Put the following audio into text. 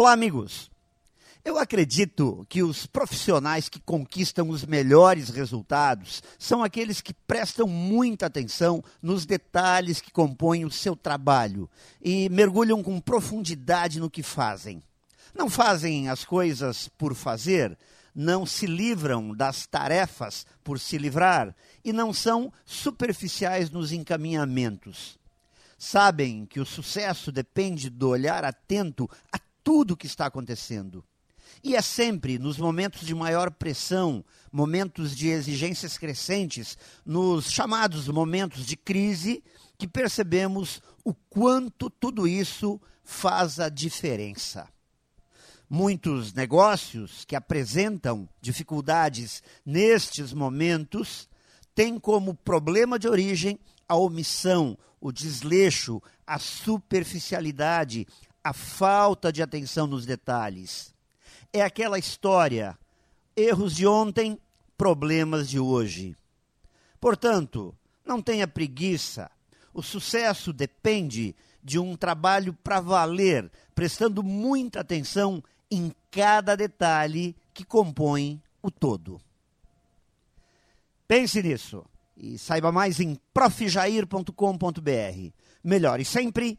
Olá, amigos. Eu acredito que os profissionais que conquistam os melhores resultados são aqueles que prestam muita atenção nos detalhes que compõem o seu trabalho e mergulham com profundidade no que fazem. Não fazem as coisas por fazer, não se livram das tarefas por se livrar e não são superficiais nos encaminhamentos. Sabem que o sucesso depende do olhar atento tudo o que está acontecendo. E é sempre nos momentos de maior pressão, momentos de exigências crescentes, nos chamados momentos de crise, que percebemos o quanto tudo isso faz a diferença. Muitos negócios que apresentam dificuldades nestes momentos têm como problema de origem a omissão, o desleixo, a superficialidade, a falta de atenção nos detalhes. É aquela história: erros de ontem, problemas de hoje. Portanto, não tenha preguiça. O sucesso depende de um trabalho para valer, prestando muita atenção em cada detalhe que compõe o todo. Pense nisso e saiba mais em profjair.com.br. Melhore sempre